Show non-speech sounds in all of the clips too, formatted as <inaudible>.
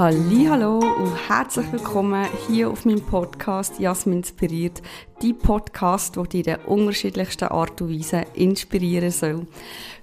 Hallo und herzlich willkommen hier auf meinem Podcast Jasmin inspiriert, die Podcast, der dich in der unterschiedlichsten Art und Weise inspirieren soll.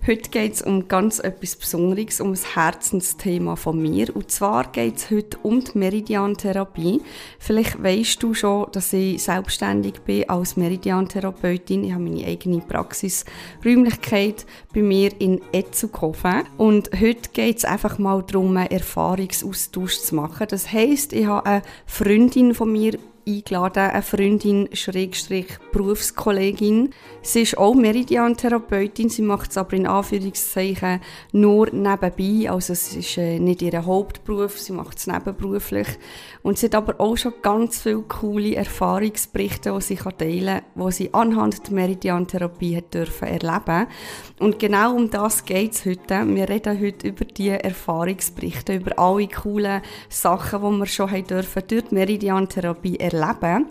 Heute geht es um ganz etwas Besonderes, um ein Herzensthema von mir. Und zwar geht es heute um die Meridiantherapie. Vielleicht weißt du schon, dass ich selbstständig bin als Meridiantherapeutin. Ich habe meine eigene Praxisräumlichkeit bei mir in Etzukofen. Und heute geht es einfach mal darum, einen Erfahrungsaustausch zu machen. Das heisst, ich habe eine Freundin von mir eingeladen, eine Freundin, Schrägstrich, Berufskollegin. Sie ist auch Meridian-Therapeutin, sie macht es aber in Anführungszeichen nur nebenbei, also es ist äh, nicht ihr Hauptberuf, sie macht es nebenberuflich. Und sie hat aber auch schon ganz viele coole Erfahrungsberichte, die sie teilen kann, die sie anhand der Meridian-Therapie dürfen erleben. Und genau um das geht es heute. Wir reden heute über diese Erfahrungsberichte, über alle coolen Sachen, die wir schon haben dürfen durch die Meridian-Therapie erleben erleben.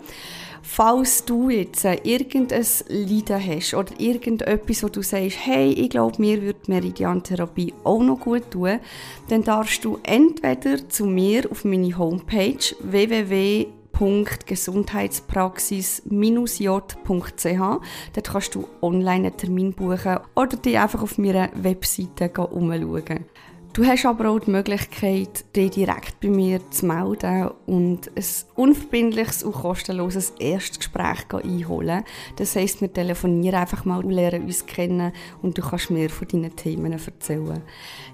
Falls du jetzt äh, irgendein Leiden hast oder irgendetwas, wo du sagst, hey, ich glaube, mir würde Meridian-Therapie auch noch gut tun, dann darfst du entweder zu mir auf meine Homepage www www.gesundheitspraxis-j.ch. Dort kannst du online einen Termin buchen oder dich einfach auf meiner Webseite umschauen. Du hast aber auch die Möglichkeit, dich direkt bei mir zu melden und ein unverbindliches und kostenloses Erstgespräch einholen. Das heisst, wir telefonieren einfach mal und lernen uns kennen und du kannst mir von deinen Themen erzählen.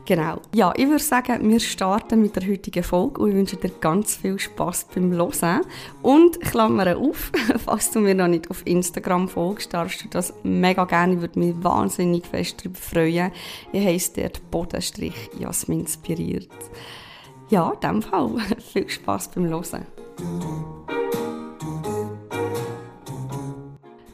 Genau. Ja, ich würde sagen, wir starten mit der heutigen Folge und ich wünsche dir ganz viel Spass beim Hören. Und klammere auf, <laughs> falls du mir noch nicht auf Instagram folgst, darfst du das mega gerne. Ich würde mich wahnsinnig fest darüber freuen. Ich heisse dort Bodenstrich Jasmin inspiriert. Ja, in dem Fall <laughs> viel Spass beim Hören.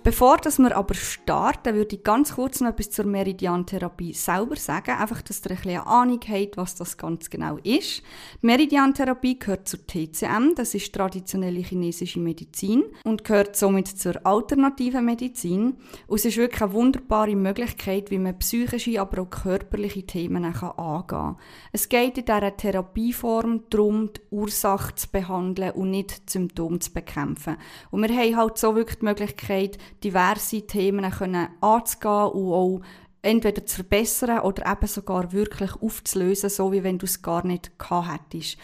Bevor dass wir aber starten, würde ich ganz kurz noch etwas zur Meridiantherapie selber sagen, einfach, dass ihr ein bisschen Ahnung habt, was das ganz genau ist. Die Meridiantherapie gehört zur TCM, das ist traditionelle chinesische Medizin und gehört somit zur alternativen Medizin. Und es ist wirklich eine wunderbare Möglichkeit, wie man psychische, aber auch körperliche Themen angehen kann. Es geht in dieser Therapieform darum, die Ursache zu behandeln und nicht Symptome zu bekämpfen. Und wir haben halt so wirklich die Möglichkeit, diverse Themen können anzugehen und auch entweder zu verbessern oder eben sogar wirklich aufzulösen, so wie wenn du es gar nicht gehabt hättest.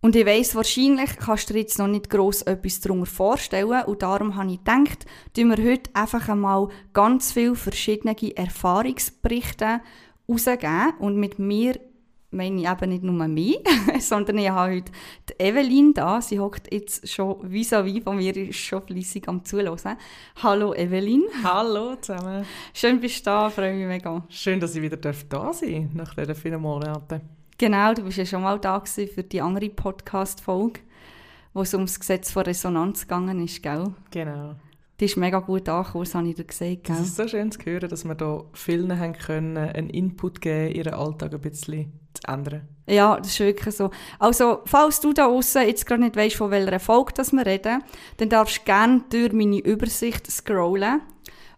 Und ich weiss, wahrscheinlich kannst du dir jetzt noch nicht gross etwas darunter vorstellen und darum habe ich gedacht, tun wir heute einfach einmal ganz viele verschiedene Erfahrungsberichte rausgeben und mit mir meine ich eben nicht nur mich, <laughs> sondern ich habe heute die Evelyn da. Sie hockt jetzt schon vis-à-vis -vis von mir, ist schon fleissig am Zuhören. Hallo Evelyn. Hallo zusammen. Schön bist du da, freue mich mega. Schön, dass ich wieder da sein darf, nach diesen vielen Monaten. Genau, du bist ja schon mal da für die andere Podcast-Folge, wo es um das Gesetz von Resonanz gegangen ist, gell? Genau. Die ist mega gut angekommen, das habe ich dir gesagt. Gell? Es ist so schön zu hören, dass wir da vielen haben können, einen Input geben, ihren Alltag ein bisschen zu ändern. Ja, das ist wirklich so. Also, falls du da draußen jetzt gerade nicht weißt, von welcher Erfolg das wir reden, dann darfst du gerne durch meine Übersicht scrollen.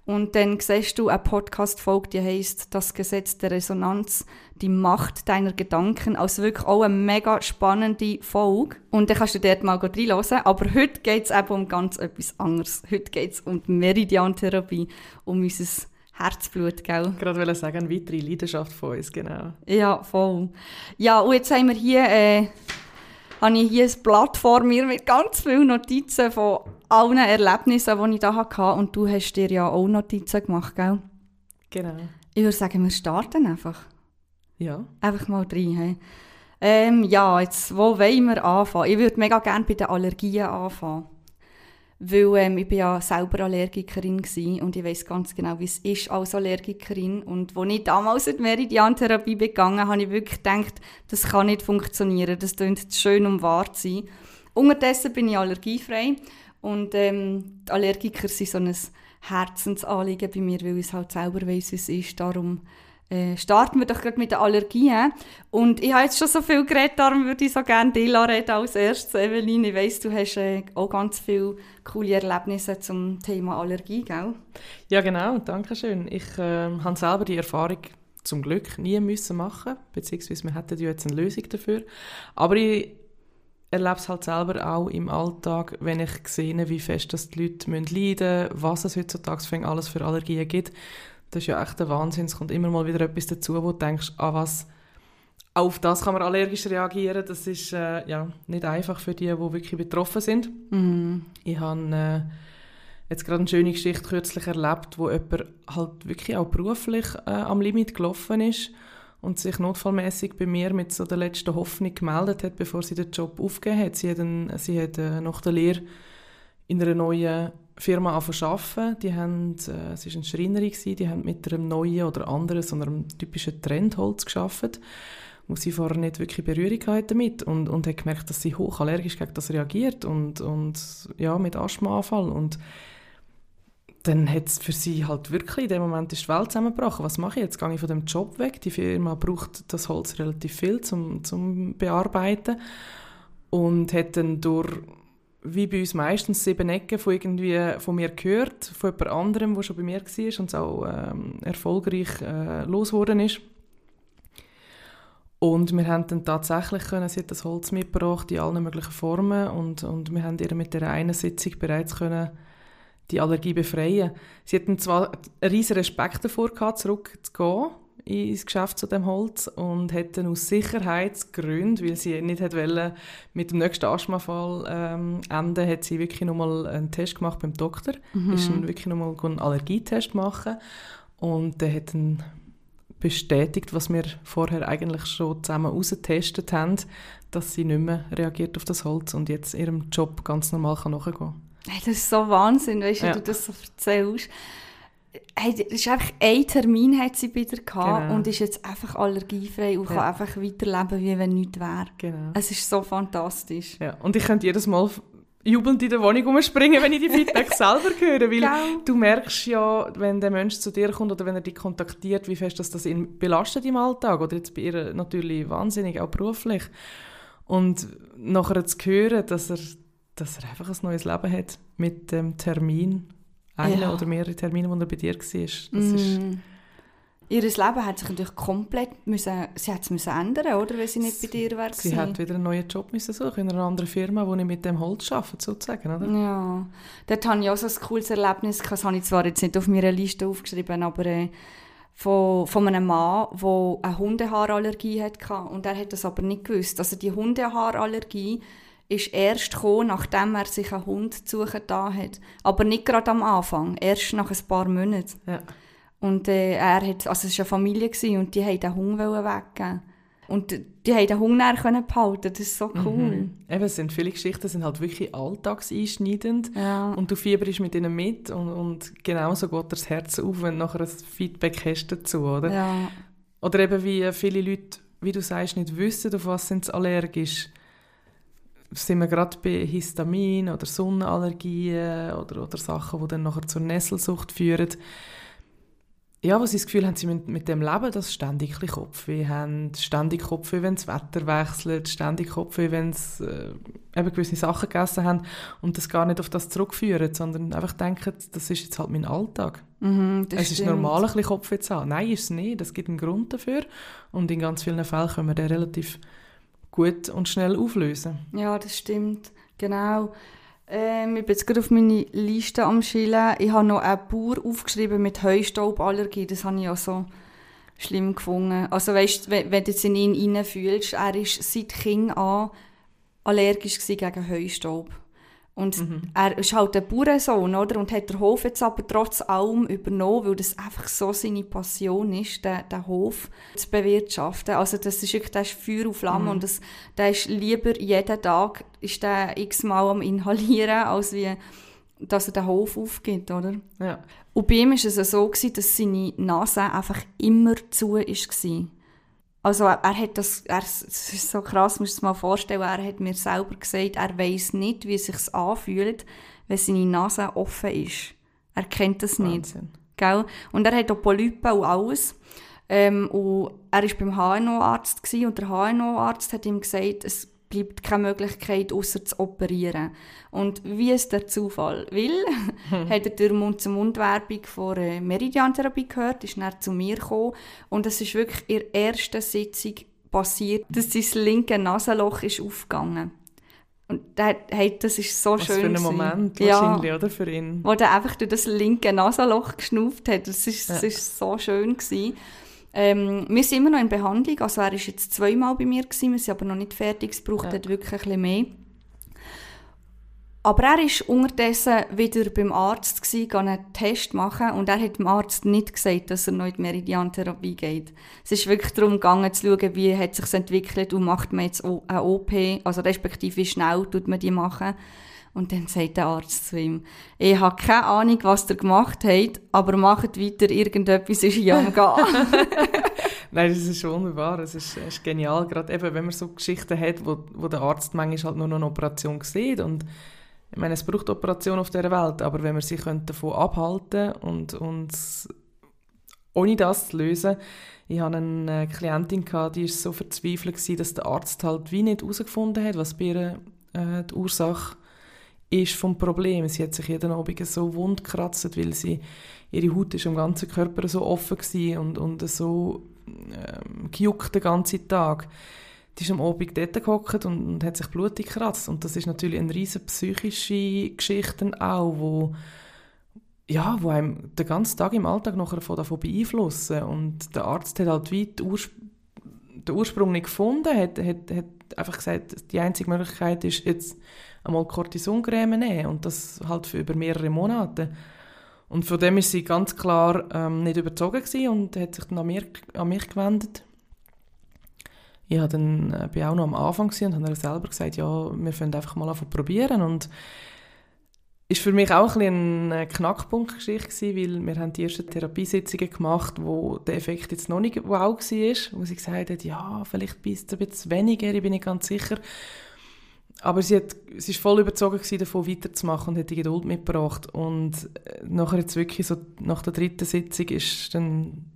Und dann siehst du eine Podcast-Folge, die heisst «Das Gesetz der Resonanz, die Macht deiner Gedanken». Also wirklich auch eine mega spannende Folge. Und dann kannst du dort mal reinhören. Aber heute geht es eben um ganz etwas anderes. Heute geht es um die Meridiantherapie, um unser Herzblut, gell? Ich gerade wollte sagen, eine weitere Leidenschaft von uns, genau. Ja, voll. Ja, und jetzt haben wir hier, äh, habe ich hier ein Blatt vor mir mit ganz vielen Notizen von allen Erlebnissen, die ich da hatte. Und du hast dir ja auch Notizen gemacht, gell? Genau. Ich würde sagen, wir starten einfach. Ja. Einfach mal rein. Hey. Ähm, ja, jetzt, wo wollen wir anfangen? Ich würde mega gerne bei den Allergien anfangen. Weil ähm, ich bin ja selber Allergikerin war und ich weiß ganz genau, wie es ist als Allergikerin. Und als ich damals in die Meridian-Therapie begangen habe ich wirklich gedacht, das kann nicht funktionieren, das klingt schön um wahr zu sein. Unterdessen bin ich allergiefrei und ähm, Allergiker sind so ein Herzensanliegen bei mir, weil ich es halt selber weiss, wie es ist. Darum äh, starten wir doch gerade mit den Allergien. Und ich habe jetzt schon so viel geredet, darum würde ich so gerne Dila reden als erstes. Evelyn, ich weiss, du hast äh, auch ganz viele coole Erlebnisse zum Thema Allergie, gell? Ja, genau, danke schön. Ich äh, habe selber die Erfahrung zum Glück nie müssen machen, beziehungsweise wir hätten ja jetzt eine Lösung dafür. Aber ich erlebe es halt selber auch im Alltag, wenn ich sehe, wie fest das die Leute leiden müssen, was es heutzutage alles für Allergien gibt. Das ist ja echt der Wahnsinn. Es kommt immer mal wieder etwas dazu, wo du denkst, ah, was, auf das kann man allergisch reagieren. Das ist äh, ja, nicht einfach für die, die wirklich betroffen sind. Mhm. Ich habe äh, jetzt gerade eine schöne Geschichte kürzlich erlebt, wo jemand halt wirklich auch beruflich äh, am Limit gelaufen ist und sich notfallmäßig bei mir mit so der letzten Hoffnung gemeldet hat, bevor sie den Job aufgegeben hat. Sie hat, einen, sie hat äh, nach der Lehre in einer neuen Firma arbeiten. Die haben, äh, es war eine Schreinerin, die haben mit einem neuen oder anderen, so einem typischen Trendholz gearbeitet, wo sie vorher nicht wirklich Berührung hatte damit und, und hat gemerkt, dass sie hochallergisch gegen das reagiert und, und ja, mit Asthmaanfall und dann hat es für sie halt wirklich, in dem Moment ist die Welt zusammengebrochen. Was mache ich jetzt? Gehe ich von dem Job weg? Die Firma braucht das Holz relativ viel zum, zum Bearbeiten und hat dann durch, wie bei uns meistens, sieben Ecken von, irgendwie, von mir gehört, von jemand anderem, der schon bei mir war und es auch ähm, erfolgreich äh, losgeworden ist. Und wir haben dann tatsächlich können, sie hat das Holz mitgebracht in allen möglichen Formen und, und wir haben ihr mit der einen Sitzung bereits können die Allergie befreien. Sie hatten zwar einen riesen Respekt davor gehabt, zurückzugehen ins Geschäft zu dem Holz und hätten aus Sicherheitsgründen, weil sie nicht wollte, mit dem nächsten Asthmafall ähm, enden, hat sie wirklich nochmal einen Test gemacht beim Doktor. Mhm. Ist dann wirklich nochmal einen Allergietest machen und der hat dann bestätigt, was wir vorher eigentlich schon zusammen ausgetestet haben, dass sie nicht mehr reagiert auf das Holz und jetzt ihrem Job ganz normal nachgehen kann. Hey, das ist so Wahnsinn, weißt du, ja. du das so erzählst. Hey, ist einfach ein Termin hat sie wieder gehabt genau. und ist jetzt einfach allergiefrei und ja. kann einfach weiterleben, wie wenn nichts wäre. Genau. Es ist so fantastisch. Ja. Und ich könnte jedes Mal jubelnd in der Wohnung umspringen, wenn ich die Feedback <laughs> selber höre, weil genau. du merkst ja, wenn der Mensch zu dir kommt oder wenn er dich kontaktiert, wie fest das, das ihn belastet im Alltag oder jetzt bei ihr natürlich wahnsinnig, auch beruflich. Und nachher zu hören, dass er dass er einfach ein neues Leben hat mit dem Termin, einen ja. oder mehrere Termine, die er bei dir war. Das mm. ist Ihr Leben hat sich natürlich komplett müssen, sie hat es müssen ändern, oder, wenn sie nicht bei dir war. Sie hat wieder einen neuen Job müssen suchen in einer anderen Firma, wo ich mit dem Holz arbeite, sozusagen, oder? Ja, dort hatte ich auch so ein cooles Erlebnis, das habe ich zwar jetzt nicht auf meiner Liste aufgeschrieben, aber äh, von, von einem Mann, der eine Hundehaarallergie hatte und er hat das aber nicht gewusst. Also die Hundehaarallergie ist erst gekommen, nachdem er sich einen Hund zu suchen hat. Aber nicht gerade am Anfang, erst nach ein paar Monaten. Ja. Und äh, er hat, also es war eine Familie gewesen, und die wollten den Hund weggeben. Und die haben den Hund näher behalten. Das ist so cool. Mhm. Eben, es sind viele Geschichten, sind halt wirklich alltagseinschneidend. Ja. Und du fieberst mit ihnen mit und, und genauso geht das Herz auf, wenn du nachher ein Feedback hast dazu, oder? Ja. Oder eben wie viele Leute, wie du sagst, nicht wissen, auf was sind sie allergisch sind wir gerade bei Histamin oder Sonnenallergien oder, oder Sachen, die dann nachher zur Nesselsucht führen. Ja, was sie das Gefühl haben, sie müssen mit dem leben, dass sie ständig Kopfweh haben, ständig Kopfweh, wenn das Wetter wechselt, ständig Kopfweh, wenn sie äh, eben gewisse Sachen gegessen haben und das gar nicht auf das zurückführen, sondern einfach denken, das ist jetzt halt mein Alltag. Mhm, es ist normal, ein bisschen Kopfweh zu haben. Nein, ist es nicht. Es gibt einen Grund dafür und in ganz vielen Fällen können wir den relativ gut und schnell auflösen. Ja, das stimmt. Genau. Ähm, ich bin jetzt gerade auf meine Liste am Schillen. Ich habe noch einen Bauer aufgeschrieben mit Heustauballergie. Das habe ich auch so schlimm gefunden. Also weißt, wenn, wenn du jetzt in ihn hineinfühlst, er war seit Kind an allergisch gegen Heustaub. Und mhm. er ist halt ein Bauernsohn, oder? Und hat den Hof jetzt aber trotz allem übernommen, weil das einfach so seine Passion ist, den, den Hof zu bewirtschaften. Also das ist wirklich, das ist Feuer und Flamme mhm. und das, der ist lieber jeden Tag, ist der x-mal am inhalieren, <laughs> als wie, dass er den Hof aufgibt, oder? Ja. Und bei ihm war es so, gewesen, dass seine Nase einfach immer zu war. Also er hat das, er, das ist so krass, musst du dir mal vorstellen, er hat mir selber gesagt, er weiß nicht, wie es sich anfühlt, wenn seine Nase offen ist. Er kennt das nicht. Gell? Und er hat auch Polypen und alles. Ähm, und er war beim HNO-Arzt und der HNO-Arzt hat ihm gesagt, es bleibt keine Möglichkeit, außer zu operieren. Und wie ist der Zufall will, hm. <laughs> hat er durch Mund-zu-Mund-Werbung von äh, Meridian-Therapie gehört, ist dann zu mir gekommen und es ist wirklich in der ersten Sitzung passiert, dass sein linke Nasenloch ist aufgegangen. Und der, hey, das ist so Was schön. für ein. Moment Ja. wahrscheinlich, oder? Für ihn. wo der einfach durch das linke Nasenloch geschnauft hat. Das ist, das Ja. ist so schön gewesen. Ähm, wir sind immer noch in Behandlung, also er ist jetzt zweimal bei mir gewesen, wir sind aber noch nicht fertig, es braucht Ja. dort wirklich ein bisschen mehr. Aber er ist unterdessen wieder beim Arzt gewesen, ging einen Test machen und er hat dem Arzt nicht gesagt, dass er noch in die Meridiantherapie geht. Es ist wirklich darum gegangen zu schauen, wie hat sich entwickelt und macht man jetzt eine OP, also respektive wie schnell tut man die machen. Und dann sagt der Arzt zu ihm, ich habe keine Ahnung, was ihr gemacht habt, aber macht weiter, irgendetwas ist hier am Gehen. <laughs> Nein, das ist wunderbar, es ist, ist genial, gerade eben, wenn man so Geschichten hat, wo, wo der Arzt manchmal halt nur noch eine Operation sieht und ich meine, es braucht Operationen auf dieser Welt, aber wenn wir sie davon abhalten und uns ohne das zu lösen, ich hatte eine äh, Klientin, gehabt, die war so verzweifelt, dass der Arzt halt wie nicht herausgefunden hat, was bei ihr äh, die Ursache ist vom Problem. Sie hat sich jeden Abend so wund gekratzt, weil sie, ihre Haut ist am ganzen Körper so offen gewesen und, und so ähm, gejuckt den ganzen Tag. Die ist am Abend dort gehockt und, und hat sich blutig gekratzt. Und das ist natürlich eine riesige psychische Geschichte auch, wo, ja, wo einem den ganzen Tag im Alltag nachher von davon beeinflussen. Und der Arzt hat halt Urspr den Ursprung nicht gefunden, hat, hat, hat einfach gesagt, die einzige Möglichkeit ist jetzt einmal Cortisoncreme nehmen und das halt für über mehrere Monate. Und von dem ist sie ganz klar ähm, nicht überzogen und hat sich dann an, mir, an mich gewendet. Ich war dann, äh, bin auch noch am Anfang und habe ihr selber gesagt, ja, wir können einfach mal anfangen probieren und ist für mich auch ein eine Knackpunktgeschichte gewesen, weil wir haben die ersten Therapiesitzungen gemacht, wo der Effekt jetzt noch nicht wow war, wo sie gesagt hat, ja, vielleicht bist du ein bisschen weniger, ich bin nicht ganz sicher. Aber sie, hat, sie ist voll überzogen davon weiterzumachen und hat die Geduld mitgebracht. Und äh, nachher jetzt wirklich so, nach der dritten Sitzung ist dann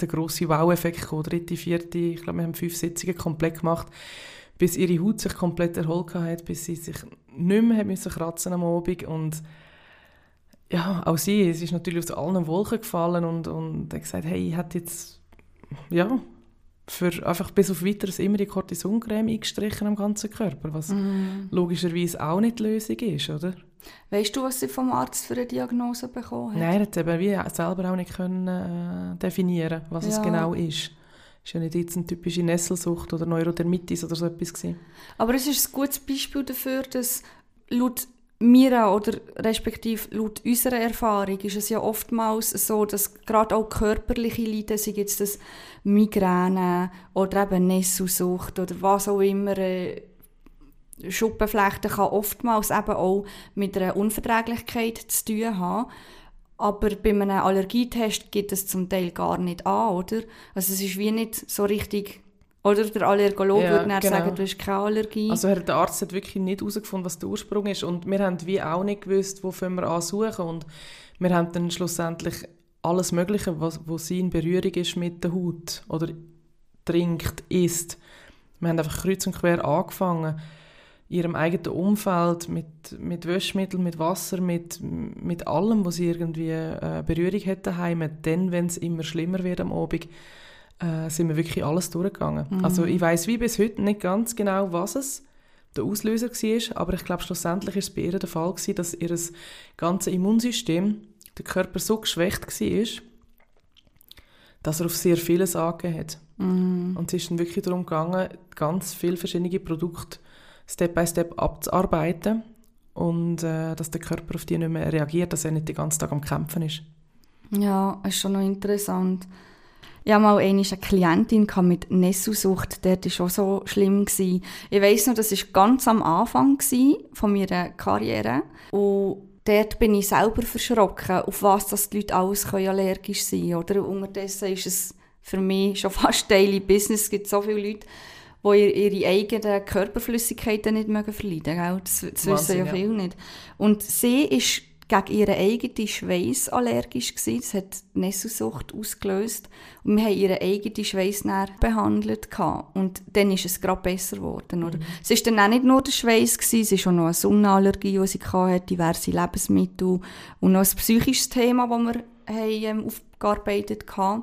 der grosse Wow-Effekt gekommen, dritte, vierte, ich glaube, wir haben fünf Sitzungen komplett gemacht, bis ihre Haut sich komplett erholt hat, bis sie sich nicht mehr müssen kratzen am Abend und ja, auch sie, es ist natürlich aus allen Wolken gefallen und, und hat gesagt, hey, ich hätte jetzt, ja, für einfach bis auf Weiteres immer die Cortisoncreme eingestrichen am ganzen Körper, was Mhm. logischerweise auch nicht die Lösung ist, oder? Weißt du, was sie vom Arzt für eine Diagnose bekommen hat? Nein, er hat eben wie selber auch nicht können, äh, definieren, was es Ja. genau ist. Ist ja nicht jetzt eine typische Nesselsucht oder Neurodermitis oder so etwas gewesen. Aber es ist ein gutes Beispiel dafür, dass laut mir oder respektive laut unserer Erfahrung ist es ja oftmals so, dass gerade auch körperliche Leiden, sei jetzt das Migräne oder eben Nesselsucht oder was auch immer, äh, Schuppenflechten kann oftmals eben auch mit einer Unverträglichkeit zu tun haben. Aber bei einem Allergietest geht es zum Teil gar nicht an, oder? Also es ist wie nicht so richtig... Oder der Allergologe Ja, würde dann genau. sagen, du hast keine Allergie. Also der Arzt hat wirklich nicht herausgefunden, was der Ursprung ist und wir haben wie auch nicht gewusst, wo wir an suchen und wir haben dann schlussendlich alles Mögliche, was wo sie in Berührung ist mit der Haut oder trinkt, isst. Wir haben einfach kreuz und quer angefangen, ihrem eigenen Umfeld mit, mit Wäschmittel, mit Wasser, mit, mit allem, was sie irgendwie äh, Berührung hat daheim. Dann, wenn es immer schlimmer wird am Abend, äh, sind wir wirklich alles durchgegangen. Mhm. Also ich weiß wie bis heute nicht ganz genau, was es der Auslöser war, aber ich glaube, schlussendlich war es bei ihr der Fall, gewesen, dass ihr ganzes Immunsystem, der Körper so geschwächt war, dass er auf sehr vieles angegeben hat. Mhm. Und es ist dann wirklich darum gegangen, ganz viele verschiedene Produkte Step by Step abzuarbeiten und äh, dass der Körper auf die nicht mehr reagiert, dass er nicht den ganzen Tag am Kämpfen ist. Ja, ist schon noch interessant. Ich hatte mal eine Klientin mit Nesselsucht, der war schon so schlimm. Ich weiss noch, das war ganz am Anfang meiner Karriere. Und dort bin ich selber verschrocken, auf was die Leute alles allergisch sein können. Unterdessen ist es für mich schon fast Daily Business. Es gibt so viele Leute, die ihre eigenen Körperflüssigkeiten nicht mögen verleiden mögen. Das, das wissen ja ja. viele nicht. Und sie ist gegen ihren eigenen Schweiß allergisch gewesen. Das hat Nesselsucht ausgelöst. Und wir haben ihren eigenen Schweiß behandelt. gehabt. Und dann ist es gerade besser geworden. Oder? Es war dann auch nicht nur der Schweiß, gewesen, es war auch noch eine Sonnenallergie, die sie hatte, diverse Lebensmittel und noch ein psychisches Thema, das wir haben, ähm, aufgearbeitet hatten,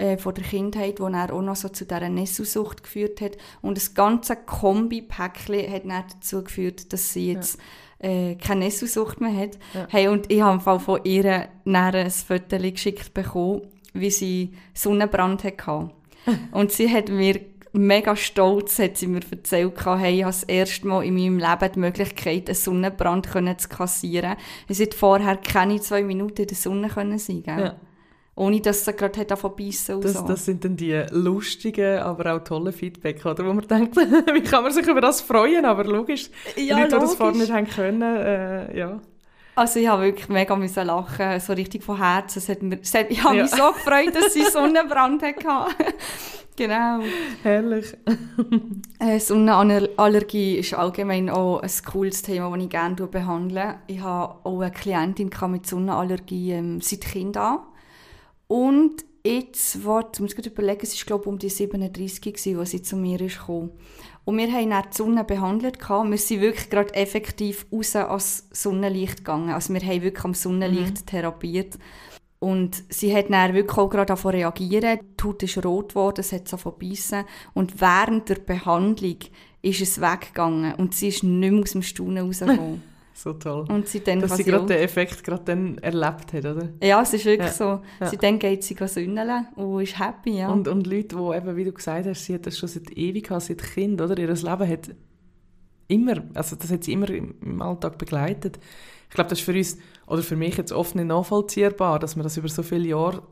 äh, von der Kindheit, wo er auch noch so zu dieser Nesselsucht geführt hat. Und das ganze Kombi-Päckchen hat dann dazu geführt, dass sie jetzt ja. äh, keine Nesselsucht mehr hat. Ja. Hey, und ich habe im Fall von ihr ein Foto geschickt bekommen, wie sie Sonnenbrand hatte. <laughs> und sie hat mir mega stolz, hat sie mir erzählt, hey, ich habe das erste Mal in meinem Leben die Möglichkeit, einen Sonnenbrand zu kassieren. Es hat vorher keine zwei Minuten in der Sonne können sein, gell? Ja. Ohne dass sie gerade davon beißen das, so. das sind dann die lustigen, aber auch tollen Feedback, oder? Wo man denkt, <laughs> wie kann man sich über das freuen? Aber logisch, ja, Leute, die das vorher nicht haben können, äh, ja. Also ich habe wirklich mega müssen lachen, so richtig von Herzen. Es hat mir, es hat, ich habe ja. mich so gefreut, dass sie Sonnenbrand hatte. <laughs> genau. Herrlich. <laughs> äh, Sonnenallergie ist allgemein auch ein cooles Thema, das ich gerne behandle. Ich habe auch eine Klientin mit Sonnenallergie ähm, seit Kind an. Und jetzt, warte, ich muss überlegen, es war glaube ich um die 37, als sie zu mir ist gekommen. Und wir haben dann die Sonne behandelt. Wir sind wirklich gerade effektiv raus ans Sonnenlicht gegangen. Also wir haben wirklich am Sonnenlicht mhm. therapiert. Und sie hat dann wirklich auch gerade davon reagieren. Die Haut ist rot geworden, es hat so verbissen. Und während der Behandlung ist es weggegangen und sie ist nicht mehr aus dem Staunen rausgekommen. <laughs> So toll. Und sie dann Dass sie gerade den Effekt gerade dann erlebt hat, oder? Ja, es ist wirklich ja. so. Ja. Sie dann geht sie sünneln und ist happy, ja. Und, und Leute, die eben, wie du gesagt hast, sie hat das schon seit ewig gehabt, seit Kind, oder? Ihr Leben hat immer, also das hat sie immer im Alltag begleitet. Ich glaube, das ist für uns, oder für mich jetzt oft nicht nachvollziehbar, dass man das über so viele Jahre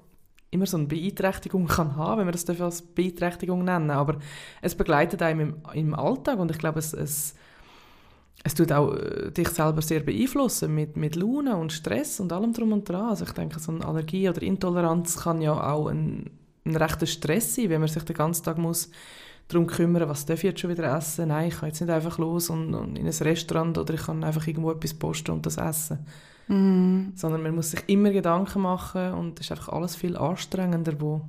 immer so eine Beeinträchtigung kann haben, wenn wir das als Beeinträchtigung nennen. Aber es begleitet einem im, im Alltag und ich glaube, es, es es tut auch äh, dich selber sehr beeinflussen mit, mit Laune und Stress und allem drum und dran. Also ich denke, so eine Allergie oder Intoleranz kann ja auch ein, ein rechter Stress sein, wenn man sich den ganzen Tag muss darum kümmern, was darf ich jetzt schon wieder essen? Nein, ich kann jetzt nicht einfach los und, und in ein Restaurant oder ich kann einfach irgendwo etwas posten und das essen. Mm. Sondern man muss sich immer Gedanken machen und es ist einfach alles viel anstrengender, wo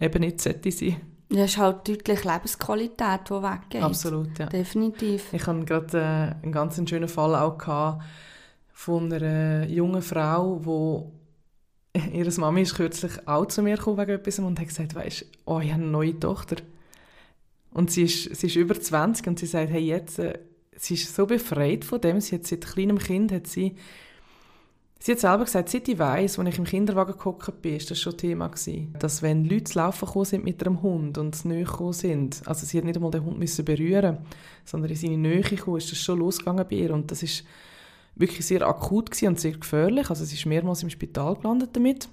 eben nicht sollte sein. Ja, es ist halt deutlich Lebensqualität, die weggeht. Absolut, ja. Definitiv. Ich hatte gerade äh, einen ganz schönen Fall auch gehabt von einer jungen Frau, wo <laughs> ihre Mami ist kürzlich auch zu mir gekommen wegen etwas und hat gesagt, weißt, oh, ich habe eine neue Tochter. Und sie ist, sie ist über 20 und sie sagt, hey, jetzt, äh, sie ist so befreit von dem, sie hat seit kleinem Kind, hat sie Sie hat selber gesagt, seit ich weiss, als ich im Kinderwagen gehockt bin, ist das schon Thema gewesen. Dass wenn Leute zu laufen gekommen sind mit einem Hund und näher gekommen sind, also sie hat nicht einmal den Hund müssen berühren, sondern in seine Nähe gekommen, ist das schon losgegangen bei ihr. Und das ist wirklich sehr akut und sehr gefährlich. Also sie ist mehrmals im Spital gelandet damit.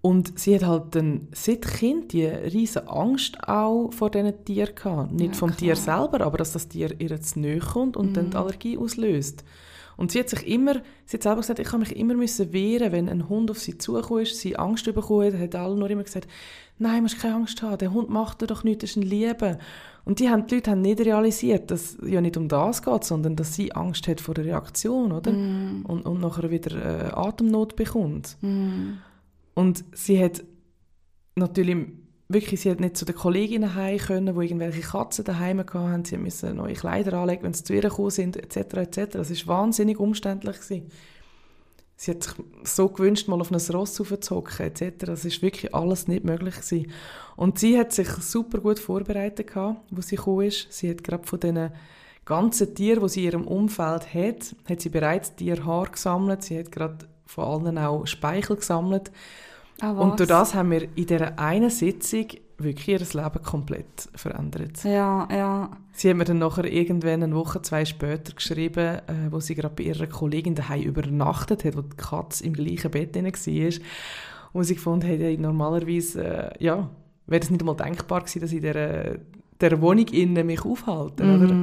Und sie hat halt dann seit Kind die riesige Angst auch vor diesen Tieren gehabt. Nicht ja, vom klar. Tier selber, aber dass das Tier ihr zu nahe kommt und mm. dann die mhm. Allergie auslöst. Und sie hat sich immer, sie hat selber gesagt, ich habe mich immer müssen wehren, wenn ein Hund auf sie zugekommen ist, sie Angst bekommen hat, hat alle nur immer gesagt, nein, du musst keine Angst haben, der Hund macht dir doch nichts, das ist ein Liebe. Und die, haben, die Leute haben nicht realisiert, dass es ja nicht um das geht, sondern dass sie Angst hat vor der Reaktion, oder? Mm. Und, und nachher wieder äh, Atemnot bekommt. Mm. Und sie hat natürlich wirklich, sie hat nicht zu den Kolleginnen heim können, wo irgendwelche Katzen daheim hatten. Sie mussten neue Kleider anlegen, wenn sie zu ihr gekommen sind, etc. etc. Das war wahnsinnig umständlich. Gewesen. Sie hat sich so gewünscht, mal auf ein Ross aufzuhocken, etc. Das ist wirklich alles nicht möglich gewesen. Und sie hat sich super gut vorbereitet gehabt, wo sie gekommen ist. Sie hat gerade von diesen ganzen Tieren, die sie in ihrem Umfeld hat, hat sie bereits Tierhaar gesammelt. Sie hat gerade von allen auch Speichel gesammelt. Ah, und durch das haben wir in dieser einen Sitzung wirklich ihr Leben komplett verändert. Ja, ja. Sie hat mir dann nachher irgendwann eine Woche, zwei später geschrieben, äh, wo sie gerade bei ihrer Kollegin daheim übernachtet hat, wo die Katze im gleichen Bett drin war. Und sie gefunden hat, hey, normalerweise, äh, ja, wäre es nicht einmal denkbar gewesen, dass ich in dieser, dieser Wohnung innen mich aufhalte, mm. oder?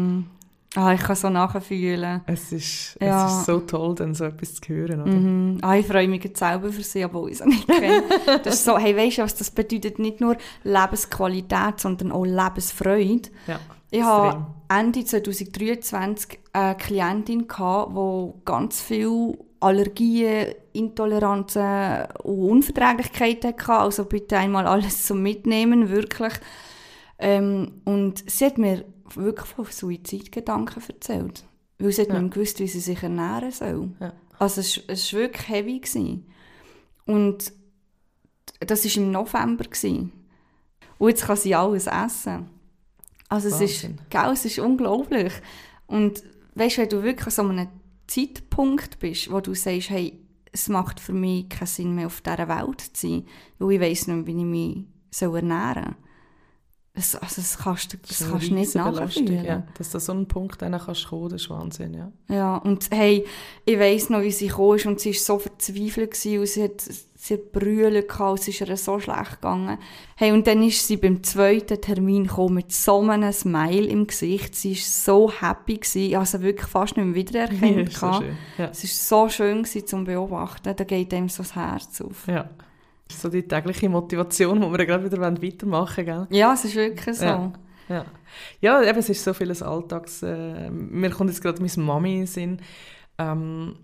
Ah, ich kann so nachfühlen. Es ist, ja. es ist so toll, dann so etwas zu hören. Oder? Mhm. Ah, ich freue mich jetzt selber für sie, obwohl ich sie nicht kenne. <laughs> das ist so, hey, weißt du was, das bedeutet nicht nur Lebensqualität, sondern auch Lebensfreude. Ja, ich hatte Ende 2023 eine Klientin, die ganz viele Allergien, Intoleranzen und Unverträglichkeiten hatte. Also bitte einmal alles zum Mitnehmen, wirklich. Ähm, und sie hat mir wirklich von Suizidgedanken erzählt. Weil sie ja. nicht mehr gewusst, wie sie sich ernähren soll. Ja. Also es, war wirklich heavy. Gewesen. Und das war im November. Gewesen. Und jetzt kann sie alles essen. Also es ist, gell, es ist unglaublich. Und weißt, wenn du wirklich an so einem Zeitpunkt bist, wo du sagst, hey, es macht für mich keinen Sinn mehr, auf dieser Welt zu sein, weil ich weiss nicht mehr, wie ich mich ernähren soll. Das, also das kannst du das, das kannst nicht nachfühlen. Ja. Dass du so einen Punkt dann kannst kommen, das ist Wahnsinn, ja. Ja, und hey, ich weiss noch, wie sie kam und sie war so verzweifelt gewesen, und sie hat, sie hat Brüllen gehabt, es ist ihr so schlecht gegangen. Hey, und dann ist sie beim zweiten Termin gekommen mit so einem Smile im Gesicht. Sie war so happy gewesen, sie wirklich fast nicht mehr wiedererkannt. <laughs> Ja, so ja. Es war so schön gewesen, zum beobachten, da geht einem so das Herz auf. Ja. So die tägliche Motivation, die wir gerade wieder weitermachen wollen, Ja, es ist wirklich so. Ja. Ja, ja eben, es ist so vieles Alltags... Äh, mir kommt jetzt gerade meine Mami in den Sinn, ähm,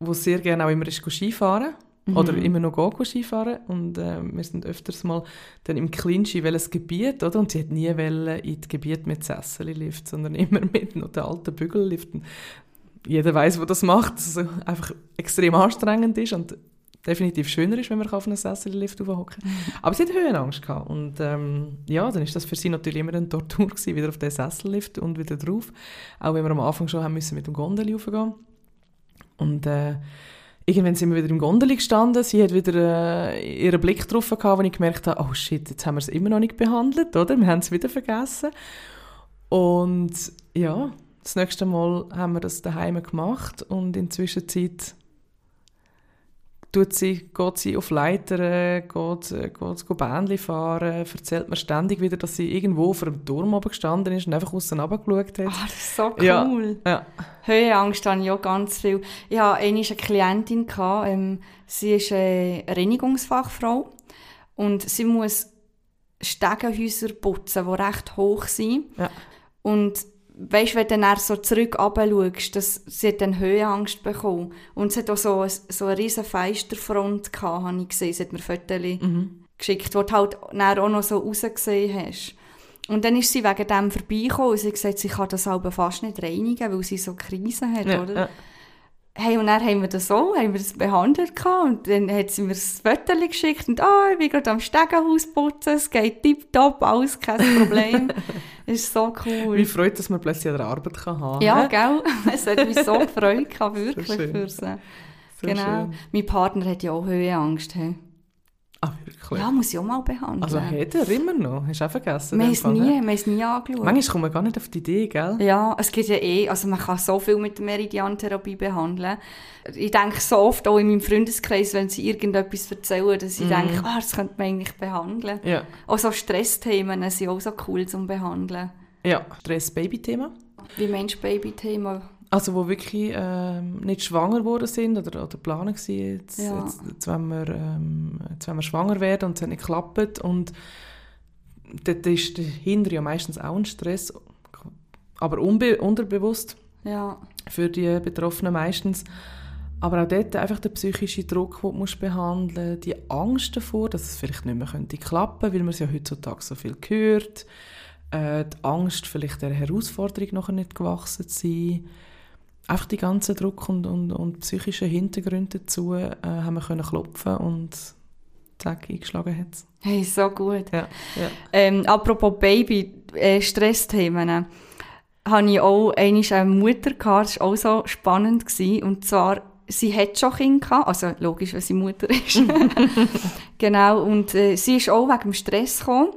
wo sehr gerne auch immer ist Skifahren mhm. oder immer noch gehen Skifahren und äh, wir sind öfters mal dann im Clinch in welches Gebiet, oder? Und sie hat nie wollen in das Gebiet mit Sesseli-Lift, sondern <laughs> immer mit noch den alten Bügellift. Jeder weiß, wo das macht, dass es einfach extrem anstrengend ist und definitiv schöner ist, wenn man auf einem Sessellift hocken kann. Aber sie hatte Höhenangst. Gehabt. Und ähm, ja, dann ist das für sie natürlich immer eine Tortur gewesen, wieder auf den Sessellift und wieder drauf. Auch wenn wir am Anfang schon haben müssen mit dem Gondeli raufgehen. Und äh, irgendwann sind wir wieder im Gondeli gestanden. Sie hat wieder äh, ihren Blick drauf gehabt, wo ich gemerkt habe, oh shit, jetzt haben wir es immer noch nicht behandelt, oder? Wir haben es wieder vergessen. Und ja, das nächste Mal haben wir das daheim gemacht und in der Zwischenzeit tut sie, geht sie auf Leitern, geht, äh, geht, geht Bähnchen fahren, erzählt mir ständig wieder, dass sie irgendwo vor einem Turm oben gestanden ist und einfach außen runtergeschaut hat. Ah, das ist so cool. Ja, ja. Höhenangst habe ich auch ganz viel. Ich hatte eine Klientin, gehabt, ähm, sie ist eine Reinigungsfachfrau und sie muss Stegenhäuser putzen, die recht hoch sind. Ja. Und weißt, wenn du dann so zurück schaust, dass sie dann Höhenangst bekommen. Und sie hat auch so, so eine riesen Feisterfront gehabt, habe ich gesehen. Sie hat mir Fotos mhm. geschickt, wo du halt dann auch noch so rausgesehen hast. Und dann ist sie wegen dem vorbeigekommen und sie hat gesagt, sie kann das aber fast nicht reinigen, weil sie so Krisen hat, ja, oder? Ja. Hey, und dann haben wir das so, haben wir das behandelt und dann hat sie mir das Foto geschickt und, ah, oh, ich bin gerade am Stegenhaus putzen, es geht tipptopp, alles, kein Problem. das <laughs> ist so cool. Wie freut, dass man plötzlich eine Arbeit kann haben Ja, gell? <laughs> Es hat mich so gefreut, <laughs> wirklich, so für sie. So genau. Schön. Mein Partner hat ja auch Höhenangst. Hey. Ah, wirklich? Ja, muss ich auch mal behandeln. Also hat er immer noch? Hast du auch vergessen? Wir haben es nie, wir nie angeschaut. Manchmal kommt man gar nicht auf die Idee, gell? Ja, es gibt ja eh, also man kann so viel mit der Meridiantherapie behandeln. Ich denke so oft auch in meinem Freundeskreis, wenn sie irgendetwas erzählen, dass ich mm. denke, ah, das könnte man eigentlich behandeln. Ja. Auch so Stressthemen sind auch so cool zum Behandeln. Ja, Stress-Baby-Thema? Wie meinst du Baby-Thema? Also wo wirklich ähm, nicht schwanger geworden sind oder, oder planen waren, jetzt, ja. jetzt, jetzt, wenn wir, ähm, jetzt wenn wir schwanger werden und es hat nicht geklappt und dort ist dahinter ja meistens auch ein Stress, aber unterbewusst ja. für die Betroffenen meistens. Aber auch dort einfach der psychische Druck, den du behandeln musst, die Angst davor, dass es vielleicht nicht mehr könnte klappen, weil man es ja heutzutage so viel hört, äh, die Angst, vielleicht der Herausforderung nachher nicht gewachsen zu sein, einfach die ganzen Druck und, und, und psychischen Hintergründe dazu äh, haben wir können klopfen und zack, eingeschlagen hat. Hey, so gut. Ja, ja. Ähm, apropos Baby, äh, Stressthemen, hatte ich auch einmal eine Mutter gehabt, das war auch so spannend. Gewesen, und zwar, sie hat schon Kinder gehabt, also logisch, wenn sie Mutter ist. <laughs> genau, und äh, sie ist auch wegen dem Stress gekommen.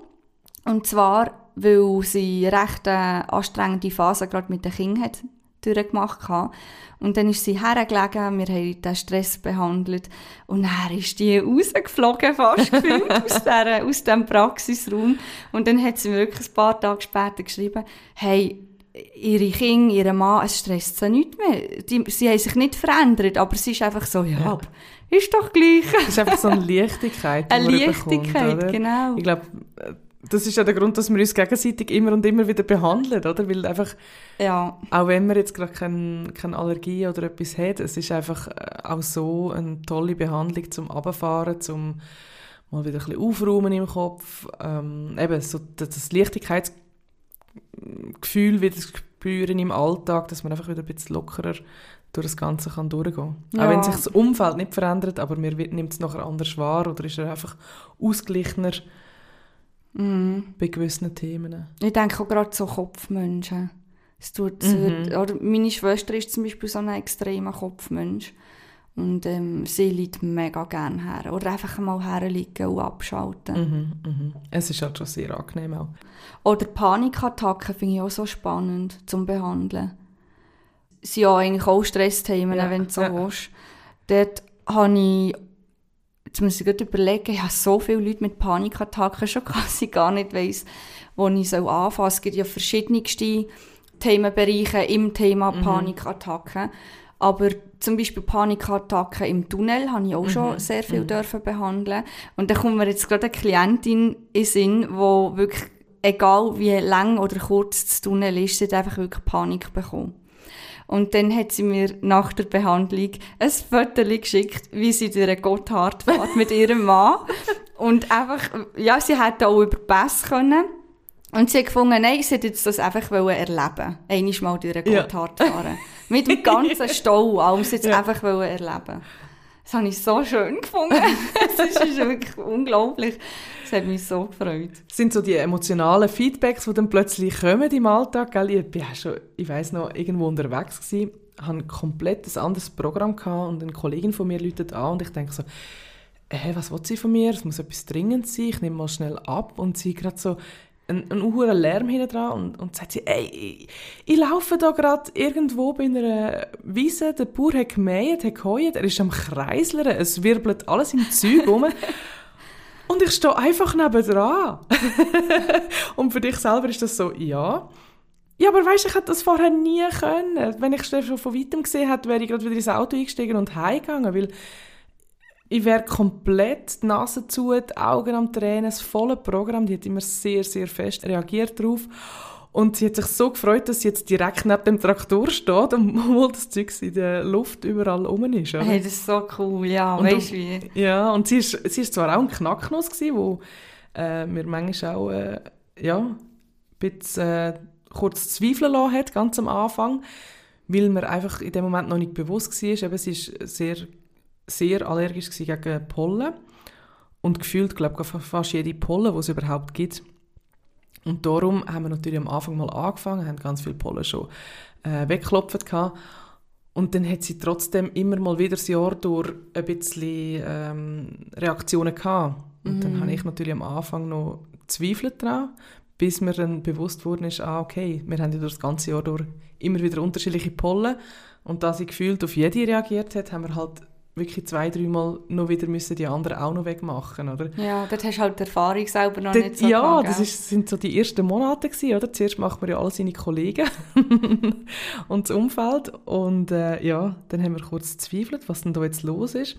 Und zwar, weil sie recht äh, anstrengende Phase gerade mit den Kindern hat durchgemacht hatte. Und dann ist sie hergelegen, wir haben den Stress behandelt und dann ist die rausgeflogen fast gefühlt <laughs> aus, der, aus dem Praxisraum. Und dann hat sie mir wirklich ein paar Tage später geschrieben, hey, ihre Kinder, ihre Mann, es stresst sie nicht mehr. Die, sie haben sich nicht verändert, aber sie ist einfach so, ja, ja. ist doch gleich. Es ist einfach so eine Leichtigkeit, <laughs> Eine Leichtigkeit, bekommt, genau. Ich glaube, das ist ja der Grund, dass wir uns gegenseitig immer und immer wieder behandeln, oder? Weil einfach, ja. auch wenn man jetzt gerade keine, keine Allergie oder etwas hat, es ist einfach äh, auch so eine tolle Behandlung zum Abfahren, zum mal wieder ein bisschen aufräumen im Kopf, ähm, eben so das Leichtigkeitsgefühl wieder spüren im Alltag, dass man einfach wieder ein bisschen lockerer durch das Ganze kann durchgehen kann. Ja. Auch wenn sich das Umfeld nicht verändert, aber man wird- nimmt es nachher anders wahr oder ist er einfach ausgeglichener Mhm. bei gewissen Themen. Ich denke auch gerade so Kopfmenschen. Es tut, es Mhm. wird, oder meine Schwester ist zum Beispiel so ein extremer Kopfmensch. Und ähm, sie liegt mega gerne her. Oder einfach mal herliegen und abschalten. Mhm, mhm. Es ist halt schon sehr angenehm auch. Oder Panikattacken finde ich auch so spannend zum Behandeln. Sind ja eigentlich auch Stressthemen, Ja, wenn du so ja. willst. Dort habe ich, jetzt muss ich überlegen, ich habe so viele Leute mit Panikattacken schon quasi gar nicht weiss, wo ich anfangen soll. Es gibt ja verschiedenste Themenbereiche im Thema Mhm. Panikattacken. Aber zum Beispiel Panikattacken im Tunnel habe ich auch Mhm. schon sehr viel dürfen behandeln. Und da kommt mir jetzt gerade eine Klientin in den Sinn, die wirklich, egal wie lang oder kurz das Tunnel ist, sie hat einfach wirklich Panik bekommen. Und dann hat sie mir nach der Behandlung ein Foto geschickt, wie sie durch den Gotthard fährt mit ihrem Mann. Und einfach, ja, sie hätte auch über Pässe können. Und sie hat gefunden, nein, sie wollte jetzt das einfach wollen erleben. Einmal mal durch Ja. Gotthard fahren. Mit dem ganzen <laughs> Stau, alles jetzt Ja. einfach wollen erleben. Das habe ich so schön gefunden. <laughs> Das ist wirklich unglaublich. Das hat mich so gefreut. Das sind so die emotionalen Feedbacks, die dann plötzlich kommen im Alltag. Gell? Ich bin ja schon, ich weiss noch, irgendwo unterwegs gewesen, hatte ein komplett ein anderes Programm gehabt und eine Kollegin von mir läutet an und ich denke so, äh, was will sie von mir? Es muss etwas dringend sein, ich nehme mal schnell ab und sie gerade so einen, einen hohen Lärm hinten dran und, und sagt sie, ey, ich, ich laufe da gerade irgendwo bei einer Wiese, der Bauer hat gemäht, hat geheult, er ist am Kreislern, es wirbelt alles im Zeug rum. <laughs> Und ich stehe einfach nebendran. <laughs> und für dich selber ist das so, ja. Ja, aber weißt du, ich hätte das vorher nie können. Wenn ich es schon von weitem gesehen hätte, wäre ich gerade wieder ins Auto eingestiegen und heimgegangen, weil ich wäre komplett die Nase zu, die Augen am Tränen, das volle Programm. Die hat immer sehr, sehr fest reagiert darauf. Und sie hat sich so gefreut, dass sie jetzt direkt neben dem Traktor steht und <laughs> obwohl das Zeug in der Luft überall rum ist. Oder? Hey, das ist so cool, ja, Und weißt du- du wie? Ja, und sie ist, sie ist zwar auch ein Knacknuss gewesen, wo äh, mir manchmal auch äh, ja, ein bisschen äh, kurz zweifeln lassen hat, ganz am Anfang, weil mir einfach in dem Moment noch nicht bewusst war, eben, sie ist sehr, sehr allergisch gegen Pollen und gefühlt, glaube ich, fast jede Pollen, die es überhaupt gibt. Und darum haben wir natürlich am Anfang mal angefangen, haben ganz viele Pollen schon äh, weggeklopft gehabt. Und dann hat sie trotzdem immer mal wieder das Jahr durch ein bisschen ähm, Reaktionen gehabt. Und dann habe ich natürlich am Anfang noch gezweifelt daran, bis mir dann bewusst worden ist, ah, okay, wir haben ja durch das ganze Jahr durch immer wieder unterschiedliche Pollen. Und da sie gefühlt auf jede reagiert hat, haben wir halt wirklich zwei, dreimal noch wieder müssen die anderen auch noch wegmachen, oder? Ja, dort hast du halt die Erfahrung selber noch Dort- nicht so ja, gehabt, das ist, sind so die ersten Monate gewesen, oder? Zuerst macht man ja alle seine Kollegen <laughs> und das Umfeld und äh, ja, dann haben wir kurz gezweifelt, was denn da jetzt los ist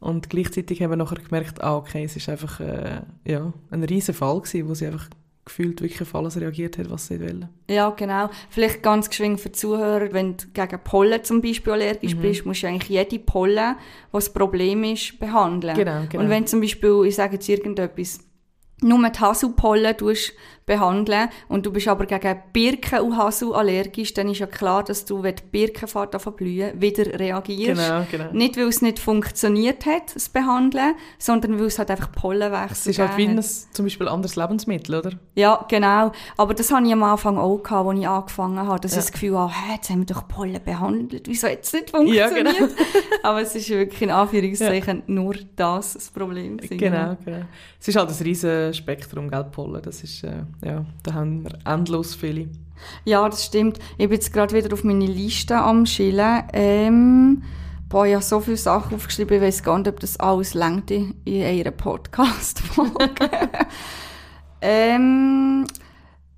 und gleichzeitig haben wir nachher gemerkt, ah okay, es ist einfach äh, ja, ein riesen Fall gewesen, wo sie einfach gefühlt wirklich auf alles reagiert hat, was sie wollen. Ja, genau. Vielleicht ganz geschwind für die Zuhörer, wenn du gegen Pollen zum Beispiel allergisch Mhm. bist, musst du eigentlich jede Pollen, die das Problem ist, behandeln. Genau, genau. Und wenn zum Beispiel, ich sage jetzt irgendetwas, nur die Haselpollen behandeln und du bist aber gegen Birken und Hasel allergisch, dann ist ja klar, dass du, wenn die Birkenfahrt blühen, wieder reagierst. Genau, genau. Nicht, weil es nicht funktioniert hat, das Behandeln, sondern weil es halt einfach Pollenwechsel Es ist halt wie ein, zum Beispiel ein anderes Lebensmittel, oder? Ja, genau. Aber das hatte ich am Anfang auch, gehabt, als ich angefangen habe, dass Ja. ich das Gefühl habe, hey, jetzt haben wir doch Pollen behandelt, wieso hat es nicht funktioniert? Ja, genau. <laughs> Aber es ist wirklich in Anführungszeichen nur das das Problem. Genau, genau. Es ist halt ein Spektrum, gell, Pollen. Das ist, äh, ja, da haben wir endlos viele. Ja, das stimmt. Ich bin jetzt gerade wieder auf meine Liste am Schillen. Ähm, boah, ich habe so viele Sachen aufgeschrieben, ich weiß gar nicht, ob das alles längt in in einer Podcast-Folge. <laughs> ähm,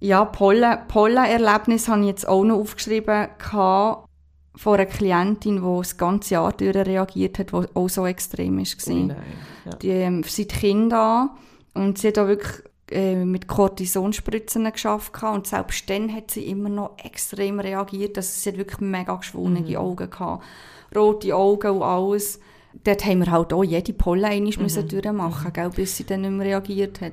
ja, Pollen, Pollenerlebnis habe ich jetzt auch noch aufgeschrieben gehabt von einer Klientin, die das ganze Jahr durch reagiert hat, die auch so extrem war. Ui, nein. Ja. Die ähm, seit Kind an. Und sie hat auch wirklich äh, mit Kortisonspritzen geschafft und selbst dann hat sie immer noch extrem reagiert. Also sie hat wirklich mega geschwungene Mhm. Augen gehabt. Rote Augen und alles. Dort haben wir halt auch jede Pollen einmal Mhm. müssen durchmachen, gell, bis sie dann nicht mehr reagiert hat.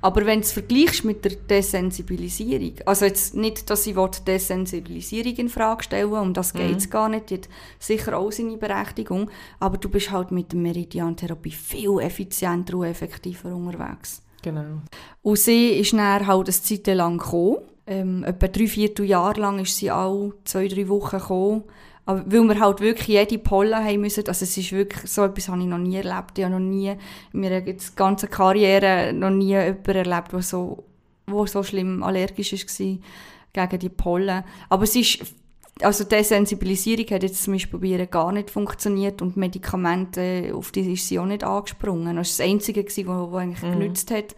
Aber wenn du es vergleichst mit der Desensibilisierung, also jetzt nicht, dass ich die Desensibilisierung in Frage stellen um das Mhm. geht es gar nicht, die hat sicher auch seine Berechtigung, aber du bist halt mit der Meridian-Therapie viel effizienter und effektiver unterwegs. Genau. Und sie ist dann halt eine Zeit lang gekommen. Ähm, etwa drei, vier Jahre lang ist sie auch zwei, drei Wochen gekommen. Aber weil wir halt wirklich jede Pollen haben müssen, also es ist wirklich, so etwas habe ich noch nie erlebt. Ich habe noch nie, in meiner ganzen Karriere noch nie jemanden erlebt, der so, wo so schlimm allergisch war gegen die Pollen. Aber es ist, also die Sensibilisierung hat jetzt zum Beispiel bei ihr gar nicht funktioniert und Medikamente, auf die ist sie auch nicht angesprungen. Das war das Einzige, was eigentlich Mhm. genützt hat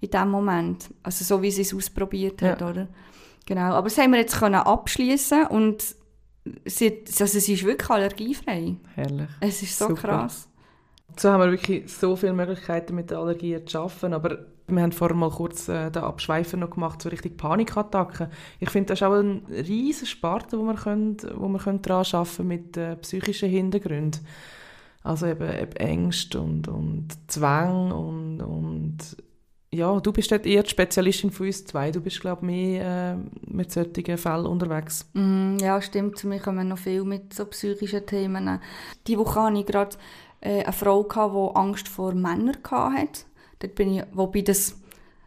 in dem Moment. Also so, wie sie es ausprobiert hat, Ja. oder? Genau. Aber das haben wir jetzt können abschließen und sie, also sie ist wirklich allergiefrei. Herrlich. Es ist so Super. krass. So haben wir wirklich so viele Möglichkeiten mit der Allergie zu arbeiten, aber wir haben vorher mal kurz äh, den Abschweifer noch gemacht, so richtig Panikattacken. Ich finde, das ist auch ein riesen Sparte, wo wir, können, wo wir können daran arbeiten mit äh, psychischen Hintergründen. Also eben, eben Ängste und, und Zwang und, und ja, du bist dort eher die Spezialistin von uns zwei. Du bist, glaube ich, mehr äh, mit solchen Fällen unterwegs. Mm, ja, stimmt. Zu mir kommen noch viel mit so psychischen Themen. Die Woche hatte ich gerade äh, eine Frau, gehabt, die Angst vor Männern hatte. Dort bin ich, wobei das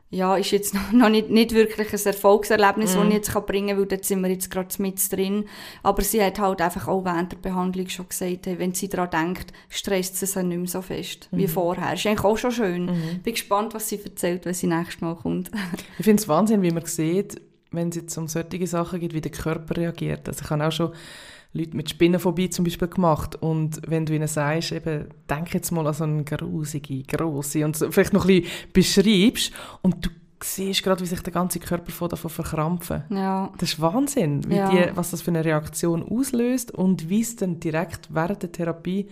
ja, ist jetzt <laughs> noch, noch nicht, nicht wirklich ein Erfolgserlebnis, das ich jetzt kann bringen kann, weil dort sind wir jetzt gerade mit drin. Aber sie hat halt einfach auch während der Behandlung schon gesagt, hey, wenn sie daran denkt, stresst sie sich nicht mehr so fest wie vorher. Ist eigentlich auch schon schön. Bin gespannt, was sie erzählt, wenn sie nächstes Mal kommt. <laughs> Ich finde es Wahnsinn, wie man sieht, wenn es jetzt um solche Sachen geht, wie der Körper reagiert. Also ich habe auch schon Leute mit Spinnenphobie zum Beispiel gemacht und wenn du ihnen sagst, eben, denk jetzt mal an so eine grusige, grosse und so, vielleicht noch ein bisschen beschreibst und du siehst gerade, wie sich der ganze Körper von davon verkrampfen. ja. Das ist Wahnsinn, Ja. die, was das für eine Reaktion auslöst und wie es dann direkt während der Therapie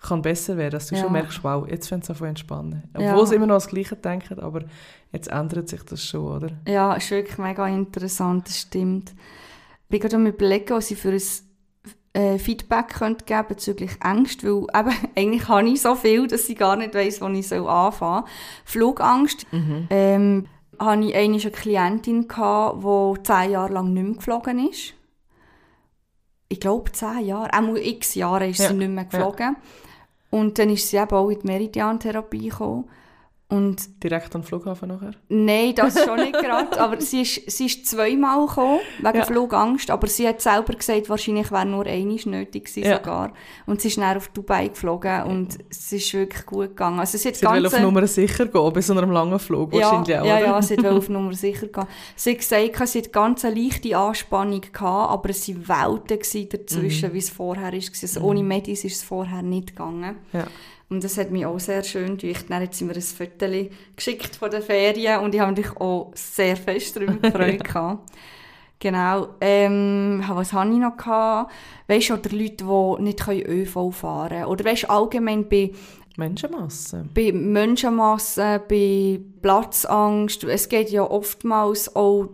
kann besser werden, dass du Ja. schon merkst, wow, jetzt fängt es an zu entspannen. Obwohl Ja. sie immer noch das Gleiche denken, aber jetzt ändert sich das schon, oder? Ja, ist wirklich mega interessant, das stimmt. Ich bin gerade am überlegen, was ich für ein äh, Feedback könnte geben bezüglich Angst, weil <laughs> eben, eigentlich habe ich so viel, dass ich gar nicht weiss, wo ich soll anfangen soll. Flugangst. Ähm, hatte ich eine Klientin, die zehn Jahre lang nicht mehr geflogen ist. Ich glaube, zehn Jahre, auch x Jahre ist Ja, sie nicht mehr geflogen. Und dann ist sie eben auch in die Meridian-Therapie gekommen. Und Direkt am Flughafen nachher? Nein, das schon nicht <laughs> gerade. Aber sie ist, sie ist zweimal gekommen, wegen Ja. Flugangst. Aber sie hat selber gesagt, wahrscheinlich wäre nur einmal nötig gewesen Ja. sogar. Und sie ist dann auf Dubai geflogen und es ist wirklich gut gegangen. Also sie hat Sie will ganze- auf Nummer sicher gehen, bei so einem langen Flug wahrscheinlich ja, auch, ja, ja, sie wollte auf <laughs> Nummer sicher gehen. Sie hat gesagt, sie hat ganz eine leichte Anspannung gehabt, aber es waren Welten dazwischen, Mhm. wie es vorher war. Also ohne Medis ist es vorher nicht gegangen. Ja. Und das hat mich auch sehr schön gedacht. Dann hat sie mir ein Foto geschickt von den Ferien und ich habe mich auch sehr fest darüber <laughs> gefreut. gehabt. Genau. Ähm, was hatte ich noch? Gehabt? Weißt du, oder Leute, die nicht ÖV fahren können. Oder weißt du, allgemein bei Menschenmasse. bei Menschenmassen, bei Platzangst. Es geht ja oftmals auch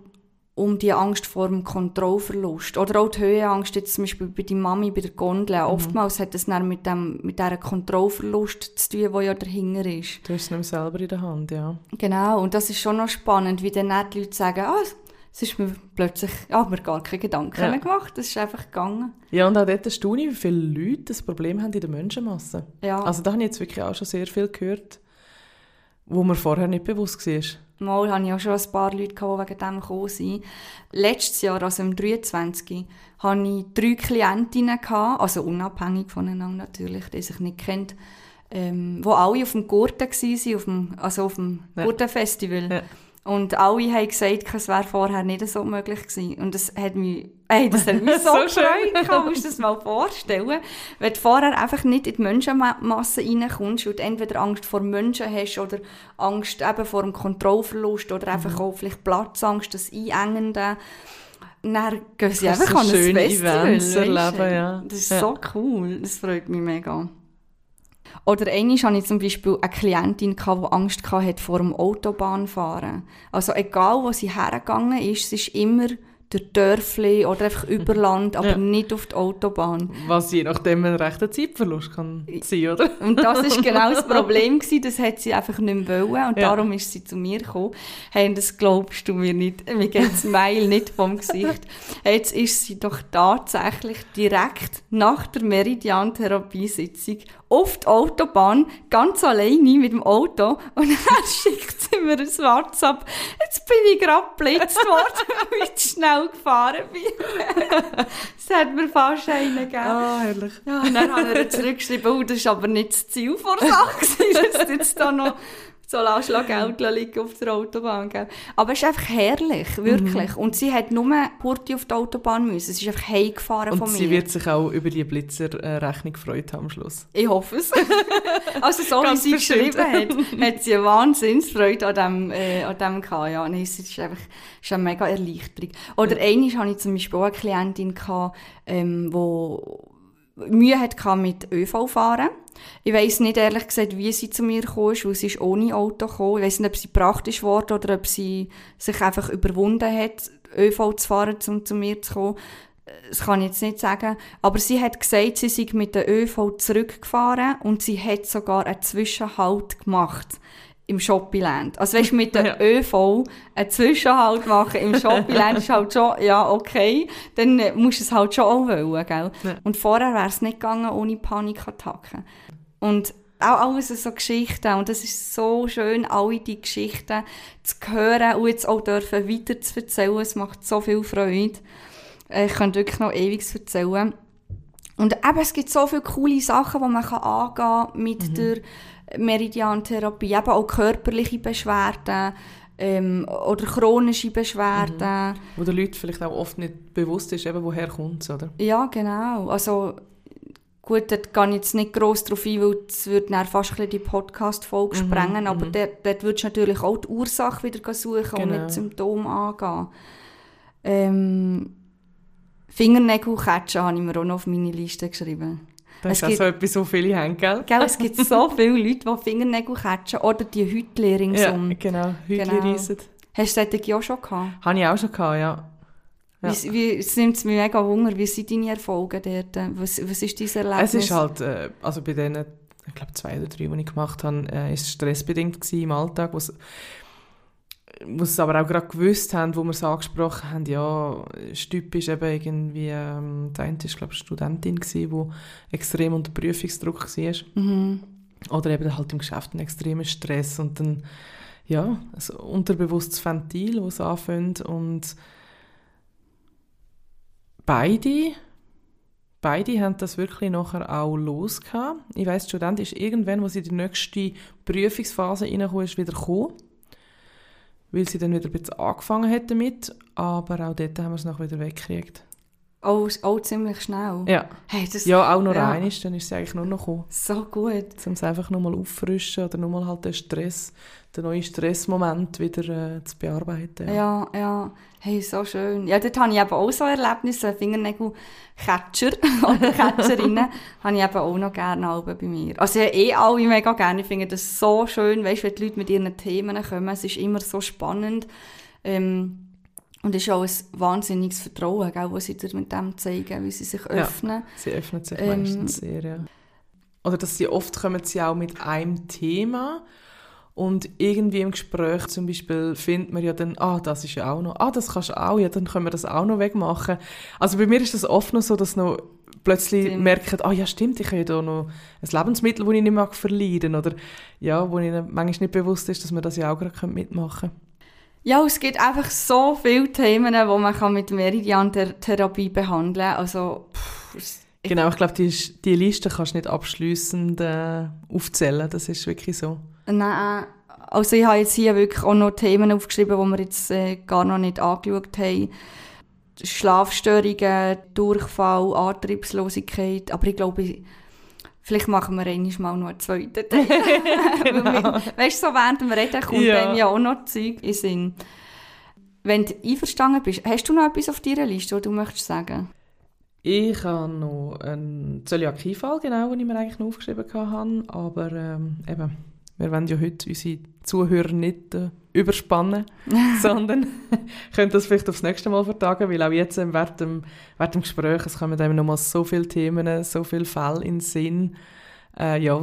um die Angst vor dem Kontrollverlust. Oder auch die Höhenangst, jetzt zum Beispiel bei der Mami, bei der Gondel. Oftmals hat das dann mit, dem, mit diesem Kontrollverlust zu tun, der ja dahinter ist. Du hast es nicht mehr selber in der Hand, ja. Genau, und das ist schon noch spannend, wie dann nicht die Leute sagen, ah, es ist mir plötzlich, ich habe mir gar keine Gedanken Ja. mehr gemacht, es ist einfach gegangen. Ja, und auch dort staune ich, wie viele Leute das Problem haben in der Menschenmasse. Ja. Also da habe ich jetzt wirklich auch schon sehr viel gehört, wo mir vorher nicht bewusst war. Mal hatte ich auch schon ein paar Leute, die wegen dem gekommen sind. Letztes Jahr, also im 23, hatte ich drei Klientinnen, also unabhängig voneinander natürlich, die sich nicht kennt, ähm, wo alle auf dem Gurten waren, auf dem, also auf dem Ja. Gurtenfestival. Ja. Und alle haben gesagt, es wäre vorher nicht so möglich gewesen. Und das hat mich, ey, das hat mich <laughs> so, So schön. gefreut. Musst du dir das mal vorstellen. Wenn du vorher einfach nicht in die Menschenmasse reinkommst und entweder Angst vor Menschen hast oder Angst eben vor dem Kontrollverlust oder einfach Mhm. auch vielleicht Platzangst, das Einengende. Dann gehen sie einfach an ein Festival. Events erleben, ja. Das ist Ja. so cool. Das freut mich mega. Oder einmal hatte ich zum Beispiel eine Klientin, die Angst hatte vor dem Autobahnfahren. Also egal, wo sie hergegangen ist, sie ist immer durch Dörfli oder einfach <laughs> über Land, aber Ja. nicht auf die Autobahn. Was je nachdem ein rechter Zeitverlust kann sein, oder? Und das ist <laughs> genau das Problem gewesen, das hat sie einfach nicht mehr wollen und Ja. darum ist sie zu mir gekommen. Hey, das glaubst du mir nicht, mir geht das <laughs> Mail nicht vom Gesicht. Jetzt ist sie doch tatsächlich direkt nach der Meridian-Therapiesitzung auf die Autobahn, ganz alleine mit dem Auto und dann schickt sie mir ein WhatsApp. Jetzt bin ich gerade geblitzt worden, weil ich zu schnell gefahren bin. <laughs> das hat mir fast einen gegeben. Ah, herrlich. Ja, und dann hat er zurückgeschrieben, oh, das war aber nicht das Ziel vor Sache, dass du jetzt da noch so lässt Geld liegen auf der Autobahn. Gell? Aber es ist einfach herrlich, wirklich. Und sie hat nur Kurti auf die Autobahn müssen. Sie ist einfach heimgefahren Und von sie mir. wird sich auch über die Blitzer-Rechnung gefreut haben am Schluss. Ich hoffe es. <laughs> also so wie sie bestimmt. geschrieben hat, hat sie eine Wahnsinnsfreude an dem, äh, an dem gehabt. Ja, nein, es ist einfach es ist eine mega Erleichterung. Oder einmal hatte ich zum Beispiel auch eine Klientin, gehabt, ähm, wo Mühe hatte mit ÖV fahren. Ich weiss nicht ehrlich gesagt, wie sie zu mir gekommen ist, weil sie ist ohne Auto gekommen. Ich weiss nicht, ob sie praktisch wurde oder ob sie sich einfach überwunden hat, ÖV zu fahren, um zu mir zu kommen. Das kann ich jetzt nicht sagen. Aber sie hat gesagt, sie sei mit der ÖV zurückgefahren und sie hat sogar einen Zwischenhalt gemacht im Shoppingland. Also weißt, mit der Ja. ÖV einen Zwischenhalt machen im <laughs> Shoppingland ist halt schon, ja, okay, dann äh, musst du es halt schon auch wollen, gell? Ja. Und vorher wäre es nicht gegangen ohne Panikattacken. Und auch alles so Geschichten. Und es ist so schön, alle die Geschichten zu hören und jetzt auch dürfen weiter zu erzählen. Es macht so viel Freude. Äh, Ich könnte wirklich noch ewig erzählen. Und eben, es gibt so viele coole Sachen, die man kann angehen kann mit der Meridian-Therapie. Eben auch körperliche Beschwerden ähm, oder chronische Beschwerden. Wo den Leuten vielleicht auch oft nicht bewusst ist, eben, woher kommt es, oder? Ja, genau. Also, gut, dort gehe ich jetzt nicht gross drauf ein, weil das würde dann fast ein die Podcast-Folge sprengen, aber dort, dort würdest du natürlich auch die Ursache wieder suchen und Genau. nicht die Symptome angehen. Ähm, Fingernägelkatschen habe ich mir auch noch auf meine Liste geschrieben. Das Es ist auch gibt- so etwas, so viele haben, gell? Gell, es gibt so <laughs> viele Leute, die Fingernägel catchen oder die Hütlehrung Ja, um. genau. Hütli Genau. reissen. Hast du solche auch schon gehabt? Habe ich auch schon gehabt, ja. Ja. Wie, wie, es nimmt es mich mega Wunder, wie sind deine Erfolge dort? Was, was ist dein Erlebnis? Es ist halt, äh, also bei denen, ich glaube zwei oder drei, die ich gemacht habe, äh, ist es stressbedingt gewesen im Alltag, wo's sie es aber auch gerade gewusst haben, wo wir es angesprochen haben, ja, ist typisch eben irgendwie, ähm, der eine war, glaube ich, Studentin gewesen, die extrem unter Prüfungsdruck war. Mhm. Oder eben halt im Geschäft einen extremen Stress und dann, ja, ein unterbewusstes Ventil, das anfängt und beide, beide haben das wirklich nachher auch losgehabt. Ich weiss, die Student ist irgendwann, wo sie in die nächste Prüfungsphase reingekommen ist, wieder gekommen, weil sie dann wieder ein bisschen angefangen hat damit, aber auch dort haben wir es noch wieder weggekriegt. Auch, auch ziemlich schnell. Ja, Hey, das ja auch noch Ja. ja. dann ist sie eigentlich nur noch gekommen. so gut. um es einfach nochmal auffrischen oder nochmal halt den Stress, den neuen Stressmoment wieder äh, zu bearbeiten. Ja. ja, Hey, so schön. Ja, dort habe ich eben auch so Erlebnisse, Fingernägel-Catcher <laughs> oder Catcherinnen, <laughs> habe ich eben auch noch gerne bei mir. Also ja, eh alle mega gerne. Ich finde das so schön, weißt, wenn die Leute mit ihren Themen kommen. Es ist immer so spannend. Ähm, und es ist auch ein wahnsinniges Vertrauen, gell, was sie dir mit dem zeigen, wie sie sich Ja. öffnen. Sie öffnet sich Ähm, meistens sehr, ja. Oder dass sie oft kommen sie auch mit einem Thema und irgendwie im Gespräch zum Beispiel findet man ja dann, ah, das ist ja auch noch, ah, das kannst du auch, ja, dann können wir das auch noch wegmachen. Also bei mir ist das oft noch so, dass noch plötzlich Stimmt. merken, ah ja stimmt, ich habe ja da noch ein Lebensmittel, das ich nicht mag verlieren oder ja, wo ihnen manchmal nicht bewusst ist, dass man das ja auch gerade mitmachen könnte. Ja, es gibt einfach so viele Themen, die man mit Meridian-Therapie behandeln kann. Also, pff, Genau, ich glaube, die, die Liste kannst du nicht abschliessend äh, aufzählen, das ist wirklich so. Nein, also ich habe jetzt hier wirklich auch noch Themen aufgeschrieben, die wir jetzt äh, gar noch nicht angeschaut haben. Schlafstörungen, Durchfall, Antriebslosigkeit, aber ich glaube, vielleicht machen wir einmal mal noch einen zweiten <laughs> Teil. <laughs> genau. Weißt du, so während dem Reden kommt Ja. einem ja auch noch Zeug in den Sinn. Wenn du einverstanden bist, hast du noch etwas auf deiner Liste, was du möchtest sagen? Ich habe noch einen Zöliakiefall, genau, den ich mir eigentlich noch aufgeschrieben habe, aber ähm, eben, wir wollen ja heute unsere Zuhörer nicht äh, überspannen, <laughs> sondern <laughs> könnt das vielleicht aufs nächste Mal vertagen, weil auch jetzt während dem, während dem Gespräch, es kommen eben nochmal so viele Themen, so viele Fälle in den Sinn, äh, ja,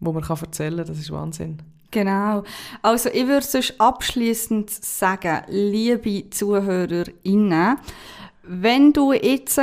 wo man kann erzählen kann, das ist Wahnsinn. Genau. Also ich würde sonst abschließend sagen, liebe ZuhörerInnen, wenn du jetzt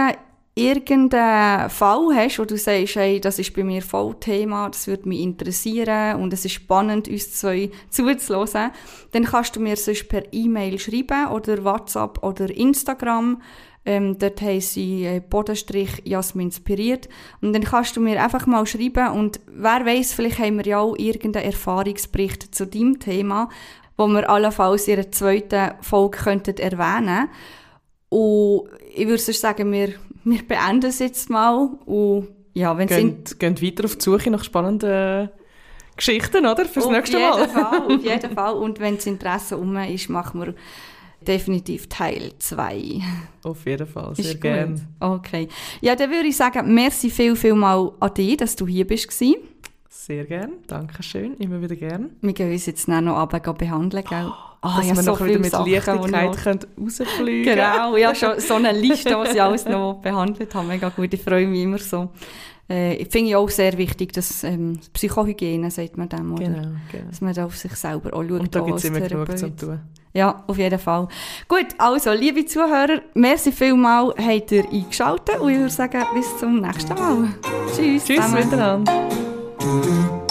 irgendeinen Fall hast, wo du sagst, hey, das ist bei mir voll Thema, das würde mich interessieren und es ist spannend, uns zwei <laughs> zuzuhören, dann kannst du mir sonst per E-Mail schreiben oder WhatsApp oder Instagram. Ähm, dort heisst sie äh, Bodenstrich Jasmin inspiriert. Und dann kannst du mir einfach mal schreiben und wer weiß, vielleicht haben wir ja auch irgendeinen Erfahrungsbericht zu deinem Thema, wo wir allenfalls in einer zweiten Folge könnten erwähnen Und ich würde sagen, wir wir beenden es jetzt mal. Und ja, wenn geht, geht weiter auf die Suche nach spannenden Geschichten, oder? Fürs auf nächste Mal. Fall, <laughs> auf jeden Fall. Und wenn das Interesse um ist, machen wir definitiv Teil 2. Auf jeden Fall, sehr gerne. Okay. Ja, dann würde ich sagen, merci viel, viel mal an dich, dass du hier bist. Sehr gerne, danke schön, immer wieder gerne. Wir gehen uns jetzt noch runter behandeln, gell? Oh. Dass ja, wir so noch wieder mit Sachen, Leichtigkeit können rausfliegen Genau, ja, <laughs> schon so eine Liste, die sie alles noch behandelt haben. Mega gut, ich freue mich immer so. Äh, ich finde auch sehr wichtig, dass ähm, Psychohygiene, sagt man dem, oder? Genau, genau. Dass man da auf sich selber auch schaut. Und da gibt es immer genug zu tun. Ja, auf jeden Fall. Gut, also, liebe Zuhörer, merci vielmal, habt ihr eingeschaltet und ich würde sagen, bis zum nächsten Mal. Tschüss. Tschüss miteinander. Mm-hmm.